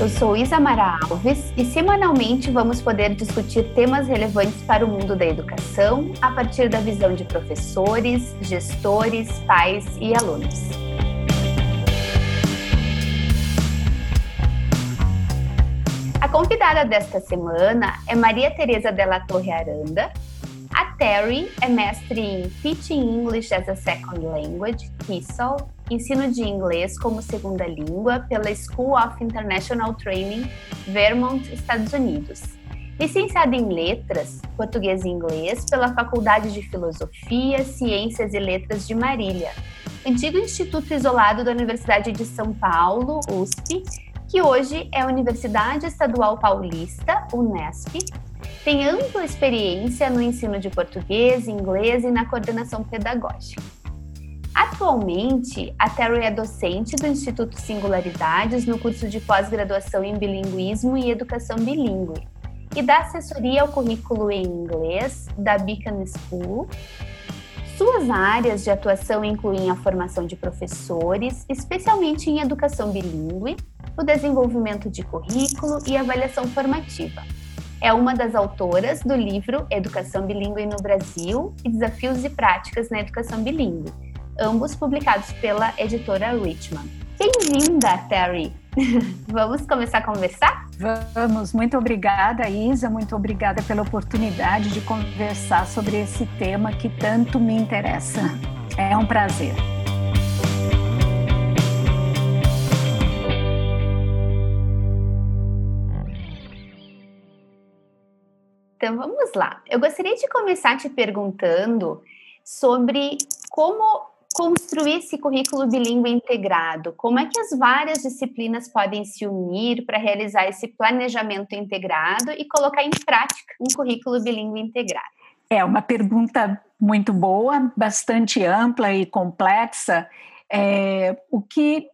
Eu sou Isamara Alves e semanalmente vamos poder discutir temas relevantes para o mundo da educação a partir da visão de professores, gestores, pais e alunos. A convidada desta semana é Maria Tereza Della Torre Aranda. A Terry é mestre em Teaching English as a Second Language, TESOL, ensino de inglês como segunda língua pela School of International Training, Vermont, Estados Unidos. Licenciada em Letras, Português e Inglês pela Faculdade de Filosofia, Ciências e Letras de Marília, antigo instituto isolado da Universidade de São Paulo, USP, que hoje é Universidade Estadual Paulista, Unesp, tem ampla experiência no ensino de português, inglês e na coordenação pedagógica. Atualmente, a Terry é docente do Instituto Singularidades no curso de pós-graduação em bilinguismo e educação bilíngue e dá assessoria ao currículo em inglês da Beacon School. Suas áreas de atuação incluem a formação de professores, especialmente em educação bilíngue, o desenvolvimento de currículo e avaliação formativa. É uma das autoras do livro Educação Bilíngue no Brasil e Desafios e Práticas na Educação Bilíngue, ambos publicados pela editora Richmond. Bem-vinda, Terry! Vamos começar a conversar? Vamos, muito obrigada, Isa, muito obrigada pela oportunidade de conversar sobre esse tema que tanto me interessa. É um prazer. Então vamos lá. Eu gostaria de começar te perguntando sobre como construir esse currículo bilíngue integrado? Como é que as várias disciplinas podem se unir para realizar esse planejamento integrado e colocar em prática um currículo bilíngue integrado? É uma pergunta muito boa, bastante ampla e complexa. É, o, que,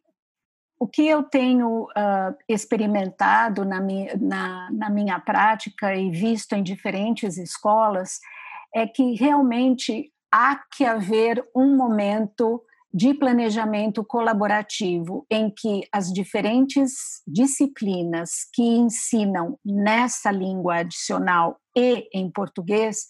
o que eu tenho uh, experimentado na minha, na, na minha prática e visto em diferentes escolas é que realmente há que haver um momento de planejamento colaborativo em que as diferentes disciplinas que ensinam nessa língua adicional e em português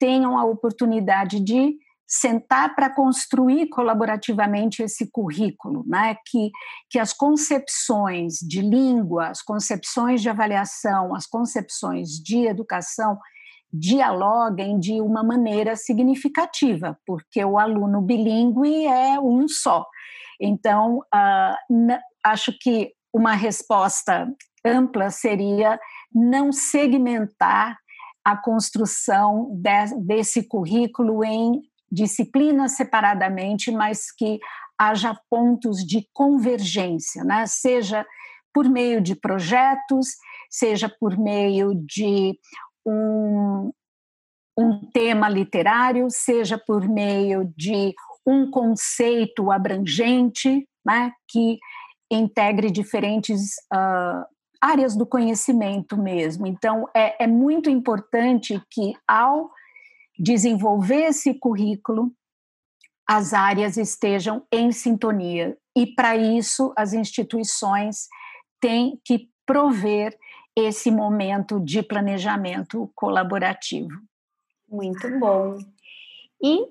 tenham a oportunidade de sentar para construir colaborativamente esse currículo, né? que, que as concepções de língua, as concepções de avaliação, as concepções de educação dialoguem de uma maneira significativa, porque o aluno bilíngue é um só. Então, uh, acho que uma resposta ampla seria não segmentar a construção de, desse currículo em disciplinas separadamente, mas que haja pontos de convergência, né? seja por meio de projetos, seja por meio de um, um tema literário, seja por meio de um conceito abrangente, né, que integre diferentes uh, áreas do conhecimento mesmo. Então, é, é muito importante que, ao desenvolver esse currículo, as áreas estejam em sintonia. E, para isso, as instituições têm que prover esse momento de planejamento colaborativo. Muito bom. E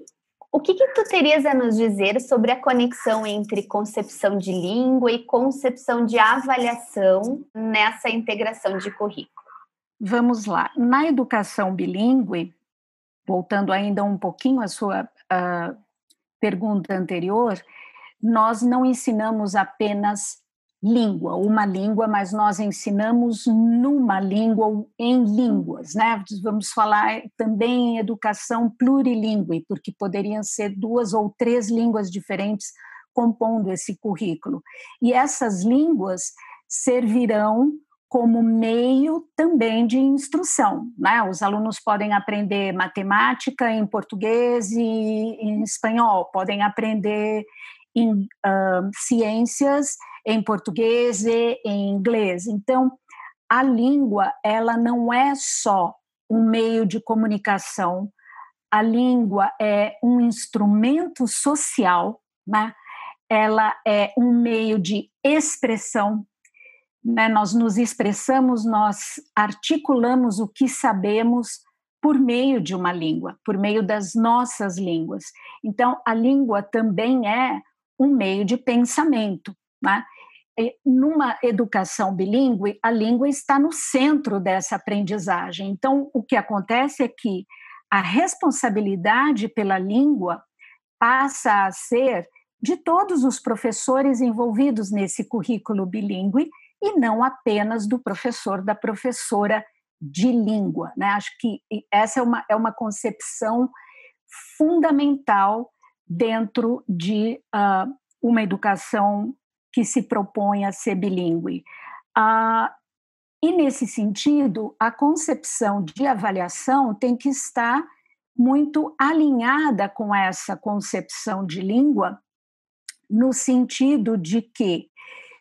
o que, que tu terias a nos dizer sobre a conexão entre concepção de língua e concepção de avaliação nessa integração de currículo? Vamos lá. Na educação bilíngue, voltando ainda um pouquinho à sua uh, pergunta anterior, nós não ensinamos apenas língua, uma língua, mas nós ensinamos numa língua ou em línguas, né? Vamos falar também em educação plurilingüe, porque poderiam ser duas ou três línguas diferentes compondo esse currículo. E essas línguas servirão como meio também de instrução, né? Os alunos podem aprender matemática em português e em espanhol, podem aprender em uh, ciências em português e em inglês. Então, a língua, ela não é só um meio de comunicação, a língua é um instrumento social, né? ela é um meio de expressão, né, nós nos expressamos, nós articulamos o que sabemos por meio de uma língua, por meio das nossas línguas. Então, a língua também é um meio de pensamento. Né? numa educação bilíngue, a língua está no centro dessa aprendizagem. Então, o que acontece é que a responsabilidade pela língua passa a ser de todos os professores envolvidos nesse currículo bilíngue e não apenas do professor, da professora de língua. Né? Acho que essa é uma, é uma concepção fundamental dentro de uh, uma educação que se propõe a ser bilíngue. Ah, e, nesse sentido, a concepção de avaliação tem que estar muito alinhada com essa concepção de língua, no sentido de que,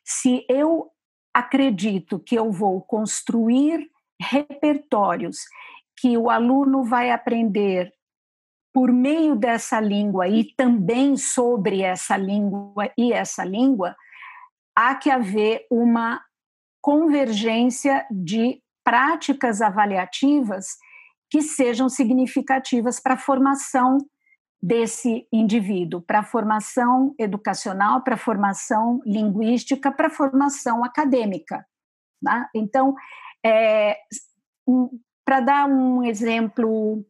se eu acredito que eu vou construir repertórios que o aluno vai aprender por meio dessa língua e também sobre essa língua e essa língua, há que haver uma convergência de práticas avaliativas que sejam significativas para a formação desse indivíduo, para a formação educacional, para a formação linguística, para a formação acadêmica. Né? Então, é, para dar um exemplo,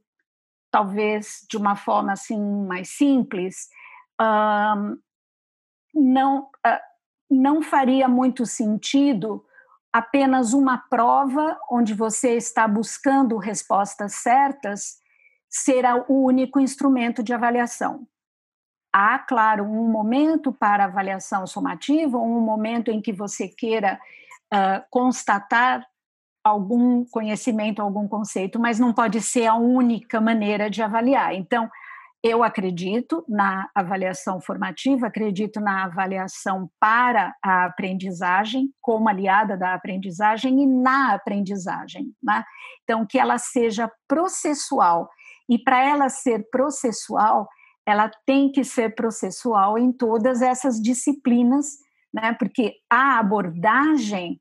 talvez de uma forma assim mais simples, um, não, uh, não faria muito sentido apenas uma prova onde você está buscando respostas certas ser o único instrumento de avaliação. Há, claro, um momento para avaliação somativa, um momento em que você queira uh, constatar algum conhecimento, algum conceito, mas não pode ser a única maneira de avaliar. Então, eu acredito na avaliação formativa, acredito na avaliação para a aprendizagem, como aliada da aprendizagem e na aprendizagem. Né? Então, que ela seja processual. E para ela ser processual, ela tem que ser processual em todas essas disciplinas, né? porque a abordagem,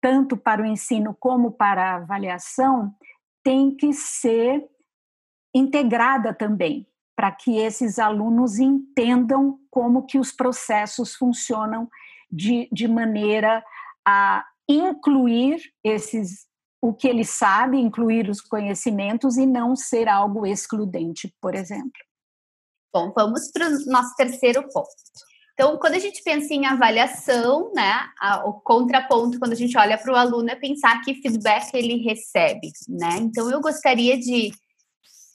tanto para o ensino como para a avaliação, tem que ser integrada também, para que esses alunos entendam como que os processos funcionam de, de maneira a incluir esses o que ele sabe, incluir os conhecimentos e não ser algo excludente, por exemplo. Bom, vamos para o nosso terceiro ponto. Então, quando a gente pensa em avaliação, né, a, o contraponto quando a gente olha para o aluno é pensar que feedback ele recebe, né? Então, eu gostaria de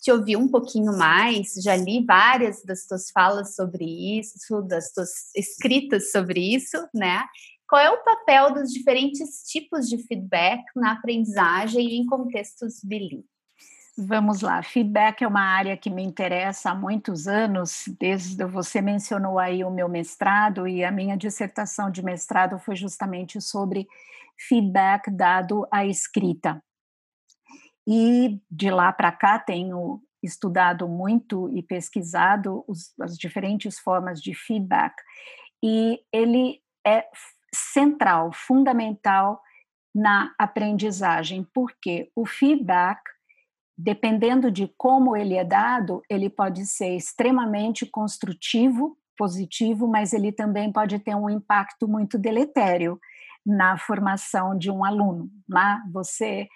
te ouvir um pouquinho mais, já li várias das tuas falas sobre isso, das tuas escritas sobre isso, né? Qual é o papel dos diferentes tipos de feedback na aprendizagem em contextos bilíngues? Vamos lá, feedback é uma área que me interessa há muitos anos, desde você mencionou aí o meu mestrado e a minha dissertação de mestrado foi justamente sobre feedback dado à escrita. E de lá para cá tenho estudado muito e pesquisado os, as diferentes formas de feedback, e ele é central, fundamental na aprendizagem, porque o feedback, dependendo de como ele é dado, ele pode ser extremamente construtivo, positivo, mas ele também pode ter um impacto muito deletério na formação de um aluno. Né? você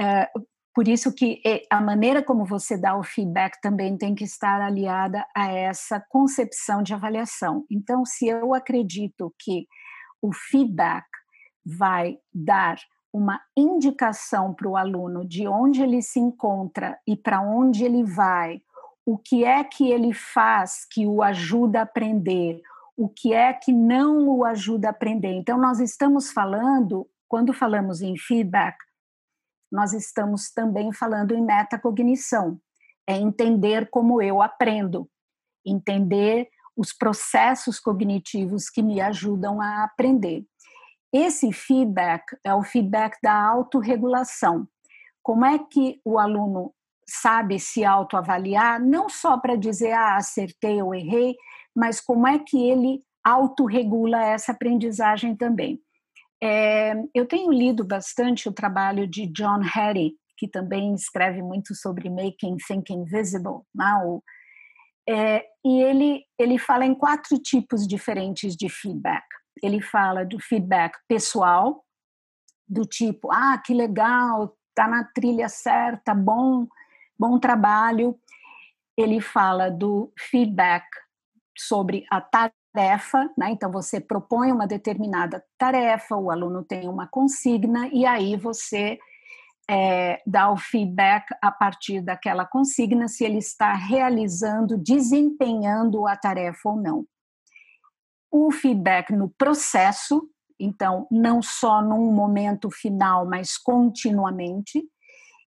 é, por isso que é, a maneira como você dá o feedback também tem que estar aliada a essa concepção de avaliação. Então, se eu acredito que o feedback vai dar uma indicação para o aluno de onde ele se encontra e para onde ele vai, o que é que ele faz que o ajuda a aprender, o que é que não o ajuda a aprender. Então, nós estamos falando, quando falamos em feedback, nós estamos também falando em metacognição, é entender como eu aprendo, entender os processos cognitivos que me ajudam a aprender. Esse feedback é o feedback da autorregulação. Como é que o aluno sabe se autoavaliar, não só para dizer, ah, acertei ou errei, mas como é que ele autorregula essa aprendizagem também. É, eu tenho lido bastante o trabalho de John Hattie, que também escreve muito sobre Making Thinking Visible, né? É, e ele, ele fala em quatro tipos diferentes de feedback. Ele fala do feedback pessoal, do tipo, ah, que legal, tá na trilha certa, bom, bom trabalho. Ele fala do feedback sobre a tarefa, né? Então você propõe uma determinada tarefa, o aluno tem uma consigna e aí você é, dá o feedback a partir daquela consigna se ele está realizando, desempenhando a tarefa ou não. O feedback no processo, então, não só num momento final, mas continuamente,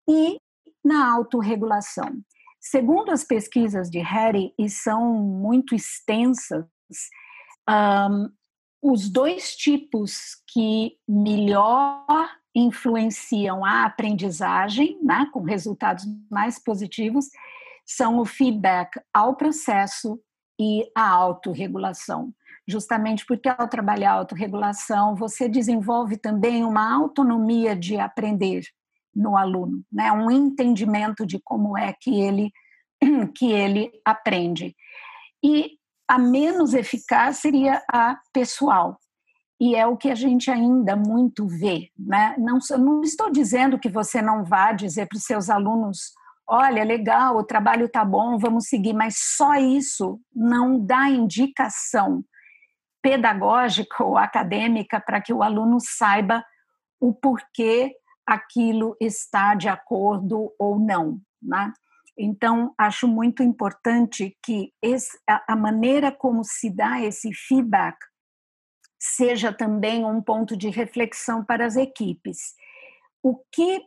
e na autorregulação. Segundo as pesquisas de Harry, e são muito extensas, um, os dois tipos que melhor influenciam a aprendizagem, né, com resultados mais positivos, são o feedback ao processo e a autorregulação. Justamente porque ao trabalhar a autorregulação, você desenvolve também uma autonomia de aprender no aluno, né, um entendimento de como é que ele que ele aprende. E a menos eficaz seria a pessoal, e é o que a gente ainda muito vê. Né? Não, não estou dizendo que você não vá dizer para os seus alunos: olha, legal, o trabalho está bom, vamos seguir, mas só isso não dá indicação pedagógica ou acadêmica para que o aluno saiba o porquê aquilo está de acordo ou não. Né? Então, acho muito importante que esse, a maneira como se dá esse feedback seja também um ponto de reflexão para as equipes. O que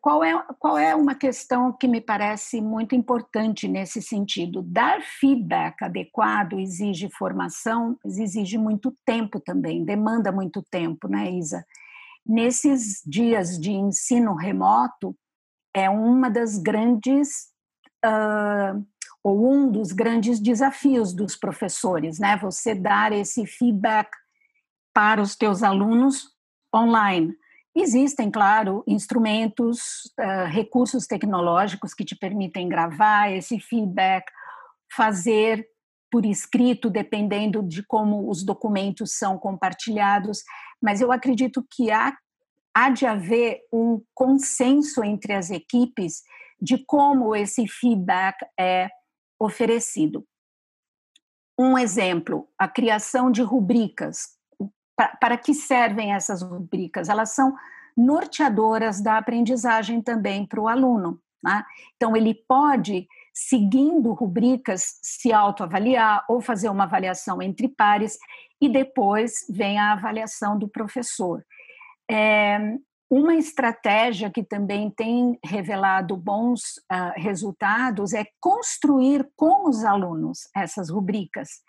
qual é, qual é uma questão que me parece muito importante nesse sentido? Dar feedback adequado exige formação, exige muito tempo também, demanda muito tempo, né, Isa? Nesses dias de ensino remoto, é uma das grandes, uh, ou um dos grandes desafios dos professores, né? Você dar esse feedback para os teus alunos online. Existem, claro, instrumentos, uh, recursos tecnológicos que te permitem gravar esse feedback, fazer por escrito, dependendo de como os documentos são compartilhados, mas eu acredito que há, há de haver um consenso entre as equipes de como esse feedback é oferecido. Um exemplo, a criação de rubricas para que servem essas rubricas? Elas são norteadoras da aprendizagem também para o aluno. Né? Então, ele pode, seguindo rubricas, se autoavaliar ou fazer uma avaliação entre pares e depois vem a avaliação do professor. É, uma estratégia que também tem revelado bons uh, resultados é construir com os alunos essas rubricas.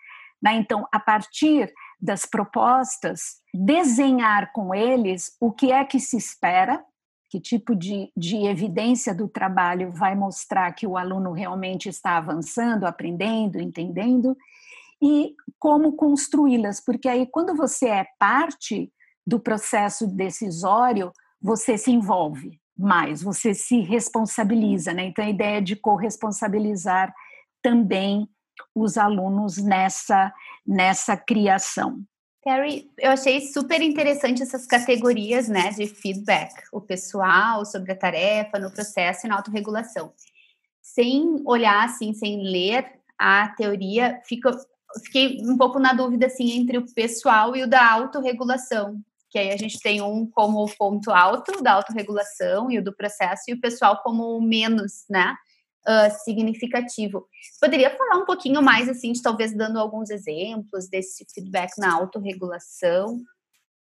Né? Então, a partir das propostas, desenhar com eles o que é que se espera, que tipo de, de evidência do trabalho vai mostrar que o aluno realmente está avançando, aprendendo, entendendo, e como construí-las, porque aí, quando você é parte do processo decisório, você se envolve mais, você se responsabiliza, né? Então, a ideia de corresponsabilizar também os alunos nessa, nessa criação. Terry, eu achei super interessante essas categorias né, de feedback, o pessoal, sobre a tarefa, no processo e na autorregulação. Sem olhar, assim, sem ler a teoria, fico, fiquei um pouco na dúvida assim, entre o pessoal e o da autorregulação, que aí a gente tem um como o ponto alto da autorregulação e o do processo, e o pessoal como o menos, né? Uh, significativo. Poderia falar um pouquinho mais, assim, de talvez dando alguns exemplos desse feedback na autorregulação,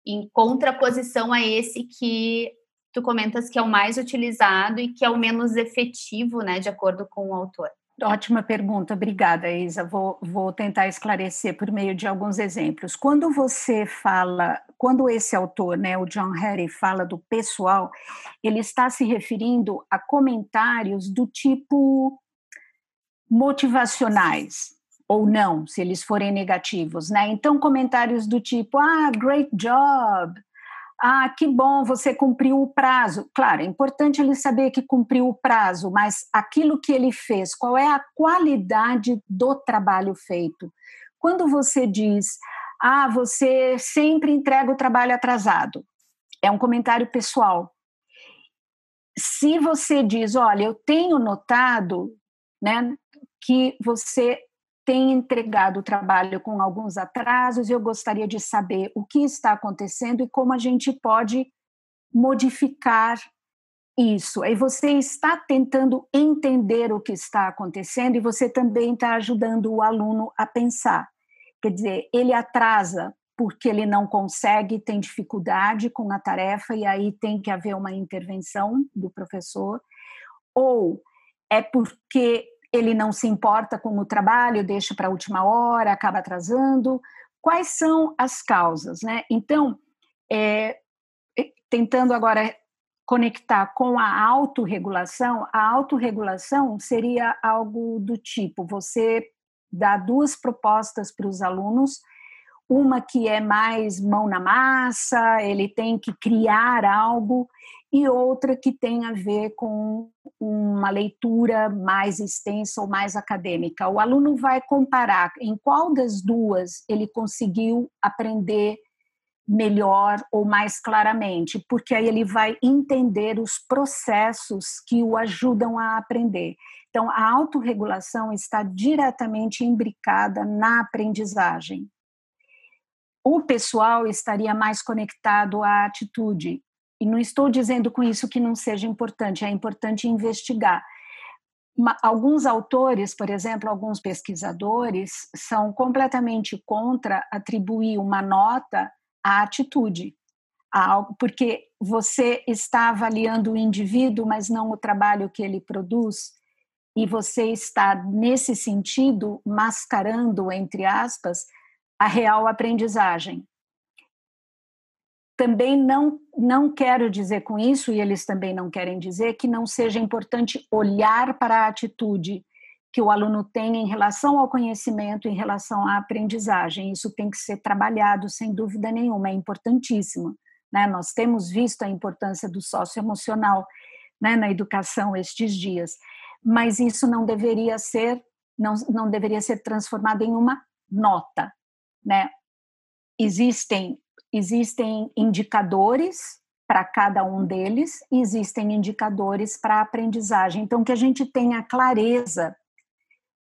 em contraposição a esse que tu comentas que é o mais utilizado e que é o menos efetivo, né, de acordo com o autor. Ótima pergunta, obrigada, Isa. Vou, vou tentar esclarecer por meio de alguns exemplos. Quando você fala, quando esse autor, né, o John Harry, fala do pessoal, ele está se referindo a comentários do tipo motivacionais ou não, se eles forem negativos, né? Então, comentários do tipo, ah, great job, ah, que bom, você cumpriu o prazo. Claro, é importante ele saber que cumpriu o prazo, mas aquilo que ele fez, qual é a qualidade do trabalho feito? Quando você diz, ah, você sempre entrega o trabalho atrasado, é um comentário pessoal. Se você diz, olha, eu tenho notado né, que você tem entregado o trabalho com alguns atrasos, eu gostaria de saber o que está acontecendo e como a gente pode modificar isso. Aí você está tentando entender o que está acontecendo e você também está ajudando o aluno a pensar. Quer dizer, ele atrasa porque ele não consegue, tem dificuldade com a tarefa e aí tem que haver uma intervenção do professor, ou é porque ele não se importa com o trabalho, deixa para a última hora, acaba atrasando. Quais são as causas? Né? Então, é, tentando agora conectar com a autorregulação, a autorregulação seria algo do tipo: você dá duas propostas para os alunos, uma que é mais mão na massa, ele tem que criar algo, e outra que tem a ver com uma leitura mais extensa ou mais acadêmica. O aluno vai comparar em qual das duas ele conseguiu aprender melhor ou mais claramente, porque aí ele vai entender os processos que o ajudam a aprender. Então, a autorregulação está diretamente imbricada na aprendizagem. O pessoal estaria mais conectado à atitude, e não estou dizendo com isso que não seja importante, é importante investigar. Alguns autores, por exemplo, alguns pesquisadores, são completamente contra atribuir uma nota à atitude, porque você está avaliando o indivíduo, mas não o trabalho que ele produz, e você está, nesse sentido, mascarando, entre aspas, a real aprendizagem. Também não, não quero dizer com isso, e eles também não querem dizer, que não seja importante olhar para a atitude que o aluno tem em relação ao conhecimento, em relação à aprendizagem. Isso tem que ser trabalhado, sem dúvida nenhuma, é importantíssimo. Né? Nós temos visto a importância do socioemocional né, na educação estes dias, mas isso não deveria ser não, não deveria ser transformado em uma nota, né? Existem existem indicadores para cada um deles existem indicadores para a aprendizagem. Então, que a gente tenha clareza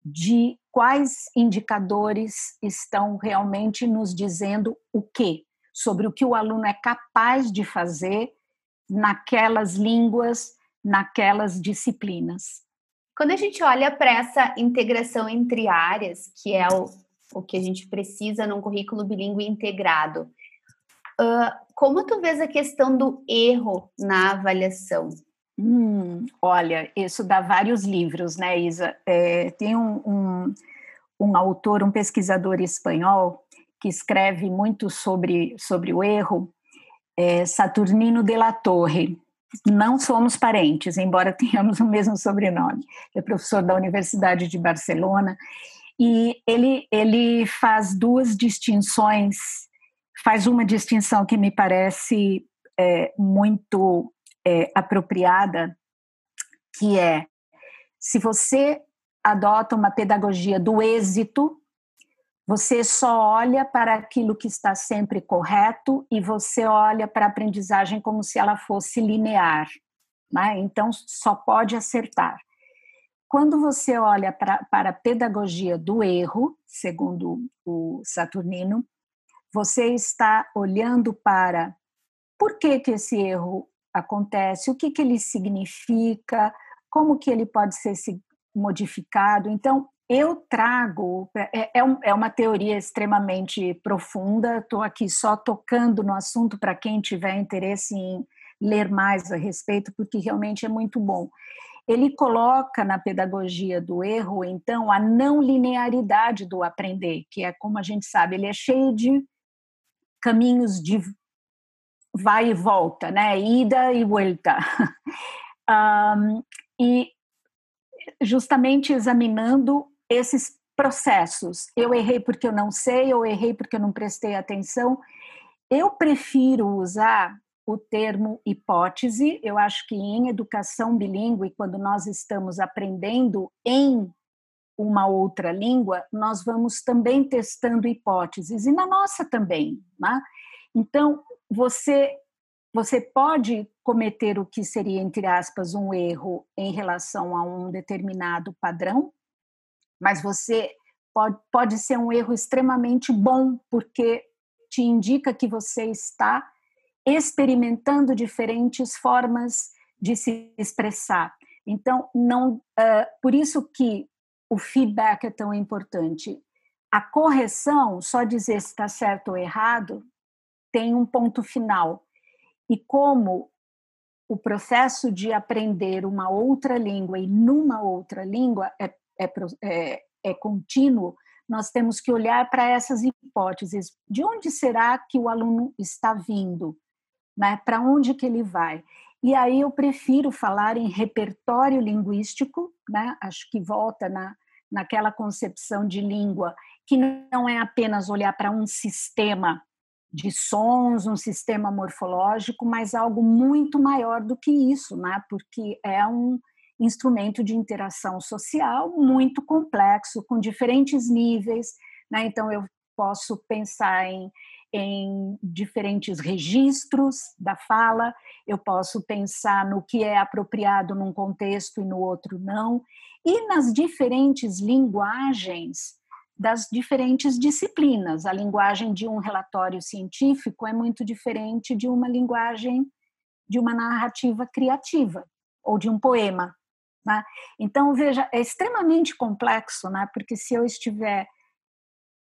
de quais indicadores estão realmente nos dizendo o quê, sobre o que o aluno é capaz de fazer naquelas línguas, naquelas disciplinas. Quando a gente olha para essa integração entre áreas, que é o, o que a gente precisa num currículo bilíngue integrado, Uh, como tu vês a questão do erro na avaliação? Hum, olha, isso dá vários livros, né, Isa? É, tem um, um, um, autor, um pesquisador espanhol, que escreve muito sobre, sobre o erro, é Saturnino de la Torre. Não somos parentes, embora tenhamos o mesmo sobrenome. É professor da Universidade de Barcelona. E ele, ele faz duas distinções faz uma distinção que me parece é, muito é, apropriada, que é se você adota uma pedagogia do êxito, você só olha para aquilo que está sempre correto e você olha para a aprendizagem como se ela fosse linear. Né? Então, só pode acertar. Quando você olha para, para a pedagogia do erro, segundo o Saturnino, você está olhando para por que, que esse erro acontece, o que, que ele significa, como que ele pode ser modificado. Então, eu trago, é, é, é uma teoria extremamente profunda, estou aqui só tocando no assunto para quem tiver interesse em ler mais a respeito, porque realmente é muito bom. Ele coloca na pedagogia do erro, então, a não linearidade do aprender, que é como a gente sabe, ele é cheio de caminhos de vai e volta, né? Ida e volta. Um, e justamente examinando esses processos. Eu errei porque eu não sei, eu errei porque eu não prestei atenção. Eu prefiro usar o termo hipótese. Eu acho que em educação bilíngue, quando nós estamos aprendendo em uma outra língua, nós vamos também testando hipóteses, e na nossa também. Né? Então, você, você pode cometer o que seria, entre aspas, um erro em relação a um determinado padrão, mas você pode, pode ser um erro extremamente bom, porque te indica que você está experimentando diferentes formas de se expressar. Então, não, uh, por isso que o feedback é tão importante. A correção, só dizer se está certo ou errado, tem um ponto final. E como o processo de aprender uma outra língua e numa outra língua é, é, é, é contínuo, nós temos que olhar para essas hipóteses. De onde será que o aluno está vindo? Né? Para onde que ele vai? E aí eu prefiro falar em repertório linguístico, né? acho que volta na, naquela concepção de língua, que não é apenas olhar para um sistema de sons, um sistema morfológico, mas algo muito maior do que isso, né? porque é um instrumento de interação social muito complexo, com diferentes níveis. Né? Então, eu posso pensar em em diferentes registros da fala, eu posso pensar no que é apropriado num contexto e no outro não, e nas diferentes linguagens das diferentes disciplinas. A linguagem de um relatório científico é muito diferente de uma linguagem de uma narrativa criativa ou de um poema. Né? Então, veja, é extremamente complexo, né? porque se eu estiver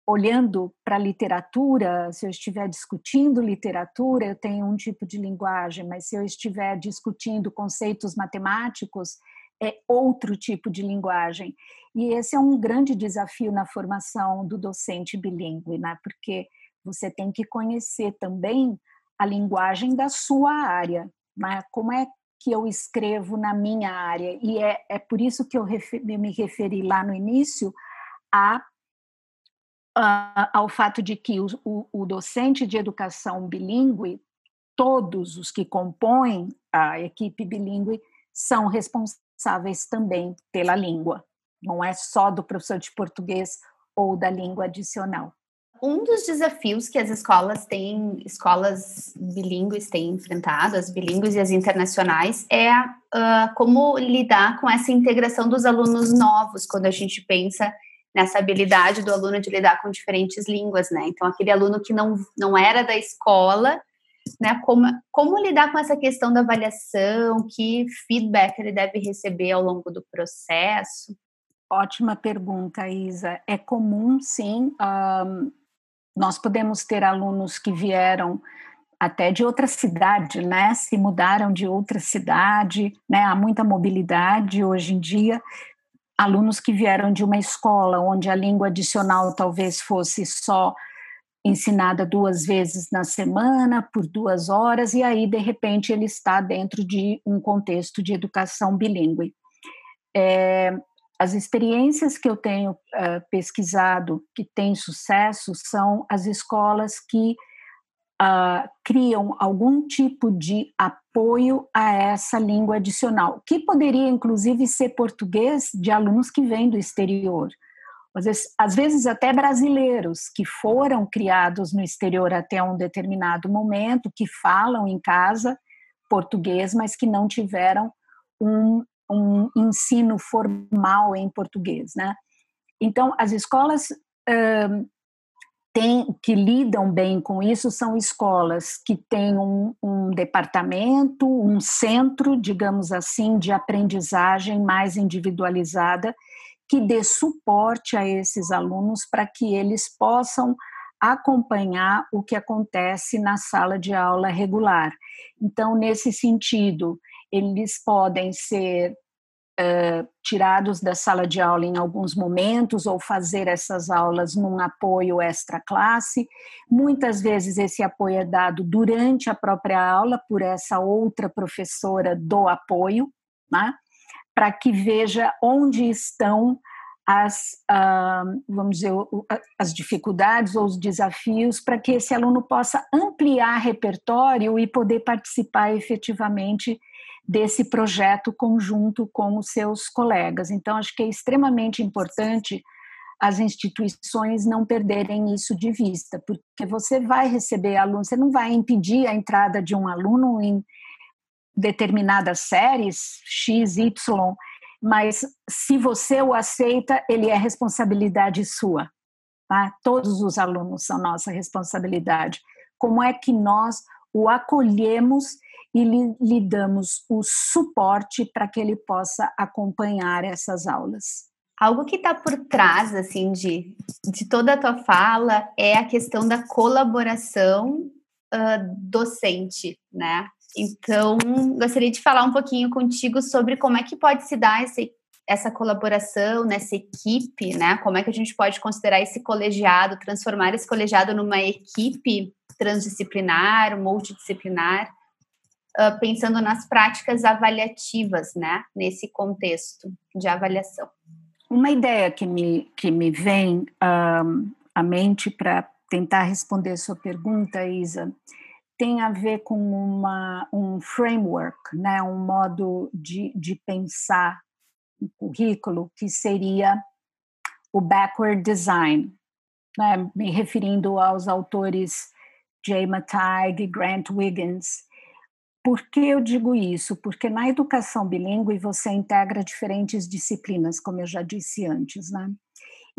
olhando para a literatura, se eu estiver discutindo literatura, eu tenho um tipo de linguagem, mas se eu estiver discutindo conceitos matemáticos, é outro tipo de linguagem. E esse é um grande desafio na formação do docente bilíngue, né? porque você tem que conhecer também a linguagem da sua área. Né? Como é que eu escrevo na minha área? E é, é por isso que eu, refer, eu me referi lá no início a uh, ao fato de que o, o, o docente de educação bilíngue, todos os que compõem a equipe bilíngue, são responsáveis também pela língua. Não é só do professor de português ou da língua adicional. Um dos desafios que as escolas têm, escolas bilíngues têm enfrentado, as bilíngues e as internacionais, é uh, como lidar com essa integração dos alunos novos, quando a gente pensa nessa habilidade do aluno de lidar com diferentes línguas, né? Então, aquele aluno que não, não era da escola, né? Como, como lidar com essa questão da avaliação, que feedback ele deve receber ao longo do processo? Ótima pergunta, Isa. É comum, sim. Um, nós podemos ter alunos que vieram até de outra cidade, né? Se mudaram de outra cidade, né? Há muita mobilidade hoje em dia alunos que vieram de uma escola onde a língua adicional talvez fosse só ensinada duas vezes na semana, por duas horas, e aí, de repente, ele está dentro de um contexto de educação bilíngue. É, as experiências que eu tenho uh, pesquisado que têm sucesso são as escolas que uh, criam algum tipo de apoio a essa língua adicional, que poderia inclusive ser português de alunos que vêm do exterior. Às vezes, às vezes até brasileiros que foram criados no exterior até um determinado momento, que falam em casa português, mas que não tiveram um, um ensino formal em português, né? Então, as escolas tem, que lidam bem com isso são escolas que têm um, um, departamento, um centro, digamos assim, de aprendizagem mais individualizada, que dê suporte a esses alunos para que eles possam acompanhar o que acontece na sala de aula regular. Então, nesse sentido, eles podem ser uh, tirados da sala de aula em alguns momentos ou fazer essas aulas num apoio extra classe. Muitas vezes esse apoio é dado durante a própria aula por essa outra professora do apoio, né? Para que veja onde estão as, vamos dizer, as dificuldades ou os desafios para que esse aluno possa ampliar repertório e poder participar efetivamente desse projeto conjunto com os seus colegas. Então, acho que é extremamente importante as instituições não perderem isso de vista, porque você vai receber alunos, você não vai impedir a entrada de um aluno em determinadas séries, X, Y, mas se você o aceita, ele é responsabilidade sua. Tá? Todos os alunos são nossa responsabilidade. Como é que nós o acolhemos e lhe, lhe damos o suporte para que ele possa acompanhar essas aulas? Algo que está por trás, assim, de, de toda a tua fala é a questão da colaboração uh, docente, né? Então, gostaria de falar um pouquinho contigo sobre como é que pode se dar esse, essa colaboração nessa equipe, né? Como é que a gente pode considerar esse colegiado, transformar esse colegiado numa equipe transdisciplinar, multidisciplinar, uh, pensando nas práticas avaliativas, né? Nesse contexto de avaliação. Uma ideia que me, que me vem um, à mente para tentar responder sua pergunta, Isa, tem a ver com uma, um framework, né, um modo de, de pensar o currículo que seria o backward design, né, me referindo aos autores Jay Mattag, Grant Wiggins. Por que eu digo isso? Porque na educação bilíngue você integra diferentes disciplinas, como eu já disse antes, né?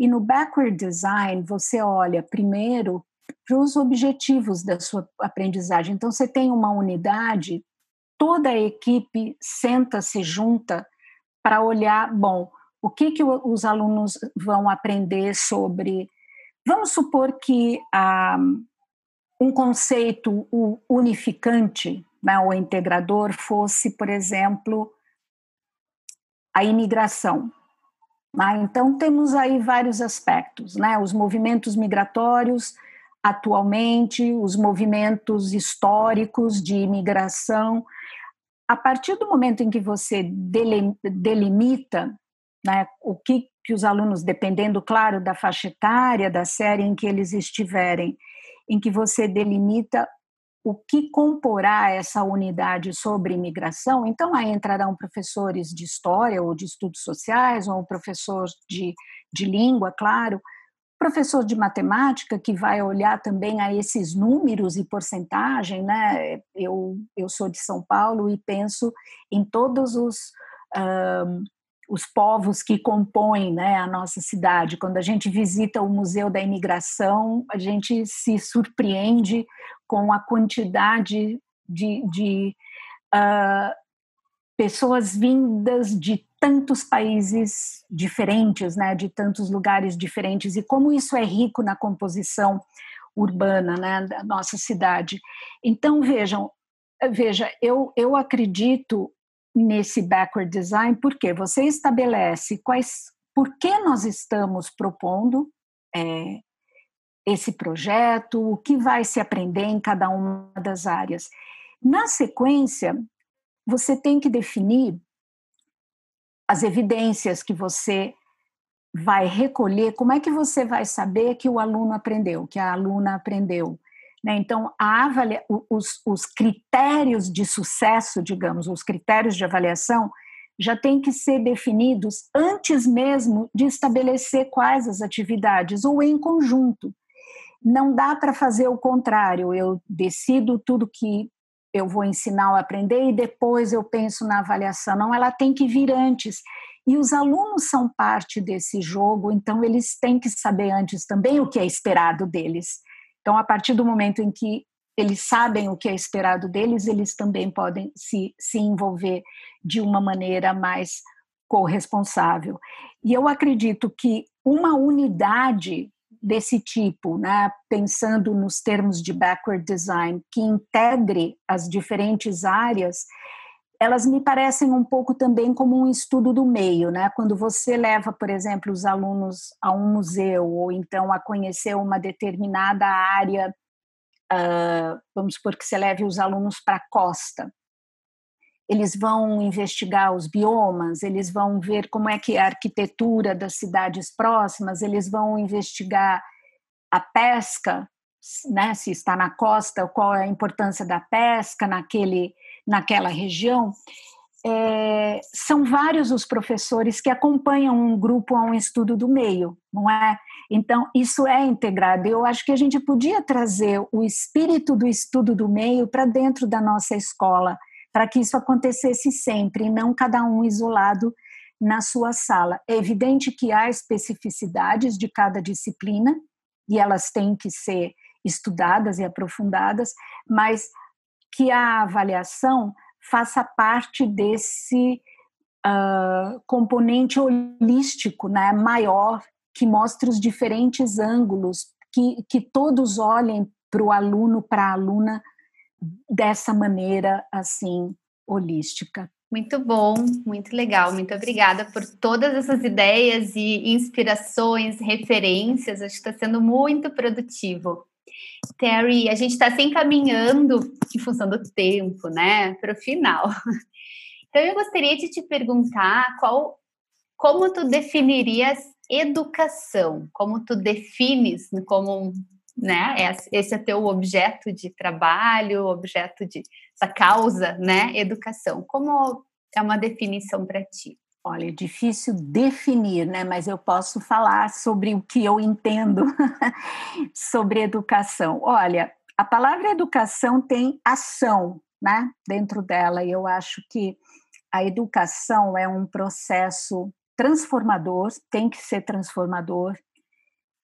E no backward design você olha primeiro para os objetivos da sua aprendizagem. Então, você tem uma unidade, toda a equipe senta, se junta para olhar, bom, o que, que os alunos vão aprender sobre. Vamos supor que ah, um conceito unificante, né, o integrador, fosse, por exemplo, a imigração. Ah, então, temos aí vários aspectos, né? Os movimentos migratórios, atualmente, os movimentos históricos de imigração. A partir do momento em que você delimita né, o que, que os alunos, dependendo, claro, da faixa etária, da série em que eles estiverem, em que você delimita o que comporá essa unidade sobre imigração, então aí entrarão professores de história ou de estudos sociais, ou um professor de, de língua, claro, professor de matemática que vai olhar também a esses números e porcentagem, né? Eu, eu sou de São Paulo e penso em todos os, um, os povos que compõem né, a nossa cidade. Quando a gente visita o Museu da Imigração, a gente se surpreende com a quantidade de, de uh, pessoas vindas de tantos países diferentes, né, de tantos lugares diferentes e como isso é rico na composição urbana, né, da nossa cidade. Então vejam, veja, eu eu acredito nesse backward design porque você estabelece quais, por que nós estamos propondo é, esse projeto, o que vai se aprender em cada uma das áreas. Na sequência, você tem que definir as evidências que você vai recolher, como é que você vai saber que o aluno aprendeu, que a aluna aprendeu? Né? Então, avalia, os, os critérios de sucesso, digamos, os critérios de avaliação, já têm que ser definidos antes mesmo de estabelecer quais as atividades, ou em conjunto. Não dá para fazer o contrário, eu decido tudo que eu vou ensinar ou aprender e depois eu penso na avaliação. Não, ela tem que vir antes. E os alunos são parte desse jogo, então eles têm que saber antes também o que é esperado deles. Então, a partir do momento em que eles sabem o que é esperado deles, eles também podem se, se envolver de uma maneira mais corresponsável. E eu acredito que uma unidade desse tipo, né, pensando nos termos de backward design, que integre as diferentes áreas, elas me parecem um pouco também como um estudo do meio, né? Quando você leva, por exemplo, os alunos a um museu ou então a conhecer uma determinada área, uh, vamos supor que você leve os alunos para a costa. Eles vão investigar os biomas, eles vão ver como é que é a arquitetura das cidades próximas, eles vão investigar a pesca, né, se está na costa, qual é a importância da pesca naquele, naquela região. É, são vários os professores que acompanham um grupo a um estudo do meio, não é? Então, isso é integrado. Eu acho que a gente podia trazer o espírito do estudo do meio para dentro da nossa escola, para que isso acontecesse sempre, e não cada um isolado na sua sala. É evidente que há especificidades de cada disciplina, e elas têm que ser estudadas e aprofundadas, mas que a avaliação faça parte desse uh, componente holístico, né, maior que mostre os diferentes ângulos, que, que todos olhem para o aluno, para a aluna, dessa maneira assim holística. Muito bom, muito legal. Muito obrigada por todas essas ideias e inspirações, referências. Acho que está sendo muito produtivo. Terry, a gente está se encaminhando em função do tempo, né, para o final. Então eu gostaria de te perguntar qual, como tu definirias educação? Como tu defines como, né? Esse é teu objeto de trabalho, objeto de essa causa, né? Educação. Como é uma definição para ti? Olha, é difícil definir, né? Mas eu posso falar sobre o que eu entendo sobre educação. Olha, a palavra educação tem ação, né? Dentro dela, e eu acho que a educação é um processo transformador, tem que ser transformador,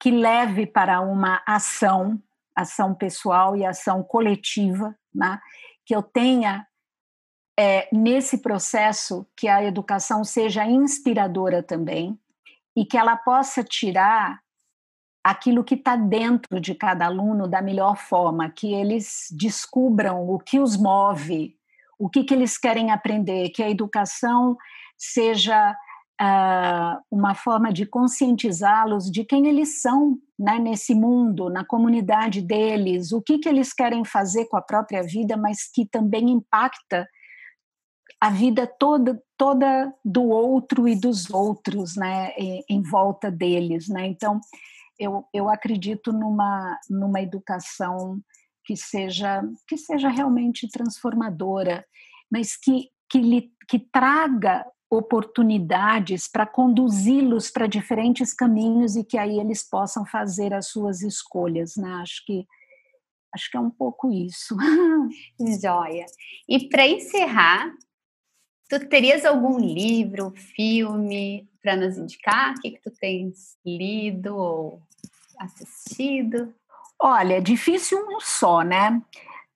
que leve para uma ação, ação pessoal e ação coletiva, né? que eu tenha é, nesse processo que a educação seja inspiradora também e que ela possa tirar aquilo que está dentro de cada aluno da melhor forma, que eles descubram o que os move, o que, que eles querem aprender, que a educação seja uh, uma forma de conscientizá-los de quem eles são né, nesse mundo, na comunidade deles, o que, que eles querem fazer com a própria vida, mas que também impacta a vida toda toda do outro e dos outros, né, em, em volta deles, né? Então, eu, eu acredito numa numa educação que seja que seja realmente transformadora, mas que que, lhe, que traga oportunidades para conduzi-los para diferentes caminhos e que aí eles possam fazer as suas escolhas, né? Acho que acho que é um pouco isso. Joia. E para encerrar, tu terias algum livro, filme para nos indicar? O que, que tu tens lido ou assistido? Olha, é difícil um só, né?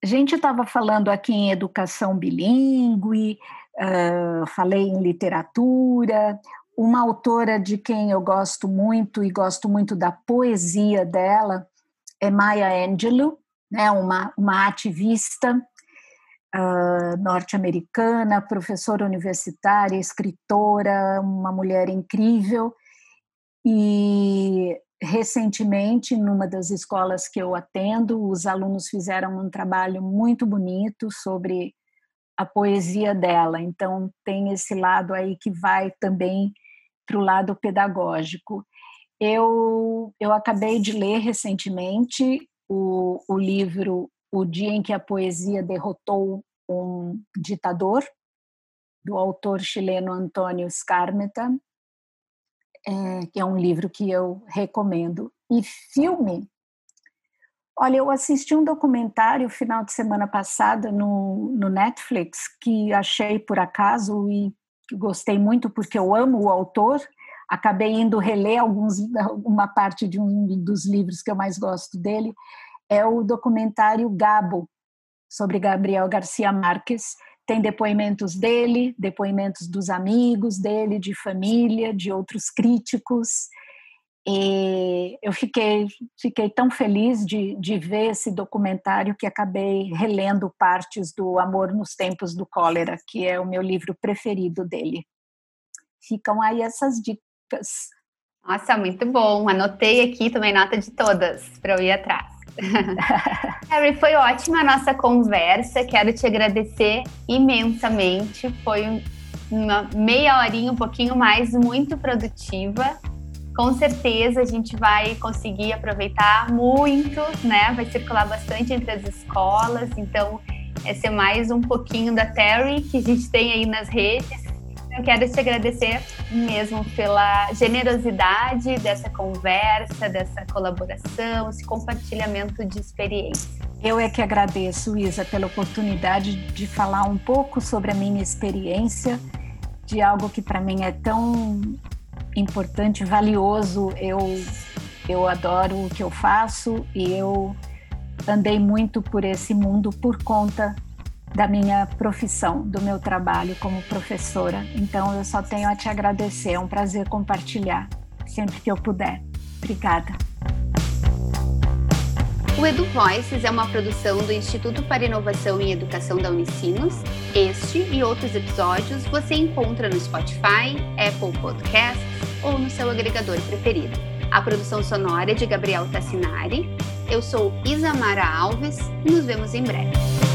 A gente estava falando aqui em educação bilíngue, uh, falei em literatura. Uma autora de quem eu gosto muito e gosto muito da poesia dela é Maya Angelou, né, uma, uma ativista uh, norte-americana, professora universitária, escritora, uma mulher incrível. E recentemente, numa das escolas que eu atendo, os alunos fizeram um trabalho muito bonito sobre a poesia dela. Então, tem esse lado aí que vai também para o lado pedagógico. Eu, eu acabei de ler recentemente o, o livro O Dia em que a Poesia Derrotou um Ditador, do autor chileno Antônio Scarmeta, é, que é um livro que eu recomendo. E filme, Olha, eu assisti um documentário final de semana passada no, no Netflix que achei por acaso e gostei muito porque eu amo o autor. Acabei indo reler alguns, uma parte de um dos livros que eu mais gosto dele. É o documentário Gabo, sobre Gabriel Garcia Marques. Tem depoimentos dele, depoimentos dos amigos dele, de família, de outros críticos. E eu fiquei, fiquei tão feliz de, de ver esse documentário que acabei relendo partes do Amor nos Tempos do Cólera, que é o meu livro preferido dele. Ficam aí essas dicas. Nossa, muito bom. Anotei aqui também nota de todas para eu ir atrás. Harry, foi ótima a nossa conversa. Quero te agradecer imensamente. Foi uma meia horinha, um pouquinho mais, muito produtiva. Com certeza a gente vai conseguir aproveitar muito, né? Vai circular bastante entre as escolas. Então, esse é mais um pouquinho da Terry que a gente tem aí nas redes. Eu quero te agradecer mesmo pela generosidade dessa conversa, dessa colaboração, esse compartilhamento de experiência. Eu é que agradeço, Isa, pela oportunidade de falar um pouco sobre a minha experiência, de algo que para mim é tão importante, valioso. Eu, eu adoro o que eu faço e eu andei muito por esse mundo por conta da minha profissão, do meu trabalho como professora. Então eu só tenho a te agradecer, é um prazer compartilhar sempre que eu puder. Obrigada. O Edu Voices é uma produção do Instituto para Inovação em Educação da Unicinos. Este e outros episódios você encontra no Spotify, Apple Podcasts ou no seu agregador preferido. A produção sonora é de Gabriel Tassinari. Eu sou Isamara Alves e nos vemos em breve.